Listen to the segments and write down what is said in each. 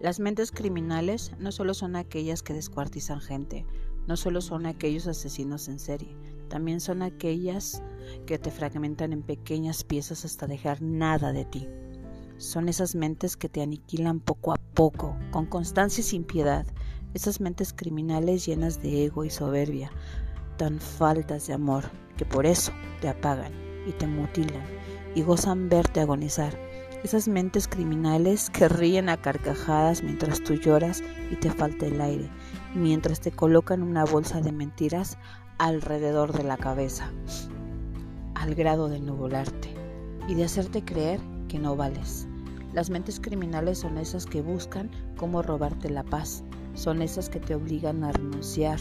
Las mentes criminales no solo son aquellas que descuartizan gente, no solo son aquellos asesinos en serie, también son aquellas que te fragmentan en pequeñas piezas hasta dejar nada de ti. Son esas mentes que te aniquilan poco a poco, con constancia y sin piedad, esas mentes criminales llenas de ego y soberbia, tan faltas de amor, que por eso te apagan y te mutilan y gozan verte agonizar esas mentes criminales que ríen a carcajadas mientras tú lloras y te falta el aire, mientras te colocan una bolsa de mentiras alrededor de la cabeza, al grado de nublarte y de hacerte creer que no vales. Las mentes criminales son esas que buscan cómo robarte la paz, son esas que te obligan a renunciar,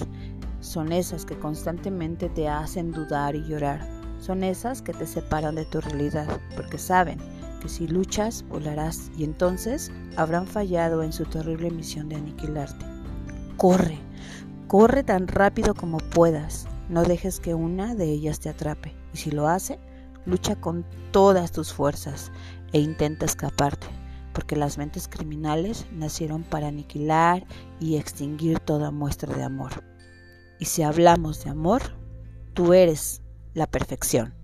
son esas que constantemente te hacen dudar y llorar, son esas que te separan de tu realidad, porque saben que si luchas volarás y entonces habrán fallado en su terrible misión de aniquilarte. Corre, corre tan rápido como puedas, no dejes que una de ellas te atrape y si lo hace, lucha con todas tus fuerzas e intenta escaparte, porque las mentes criminales nacieron para aniquilar y extinguir toda muestra de amor. Y si hablamos de amor, tú eres la perfección.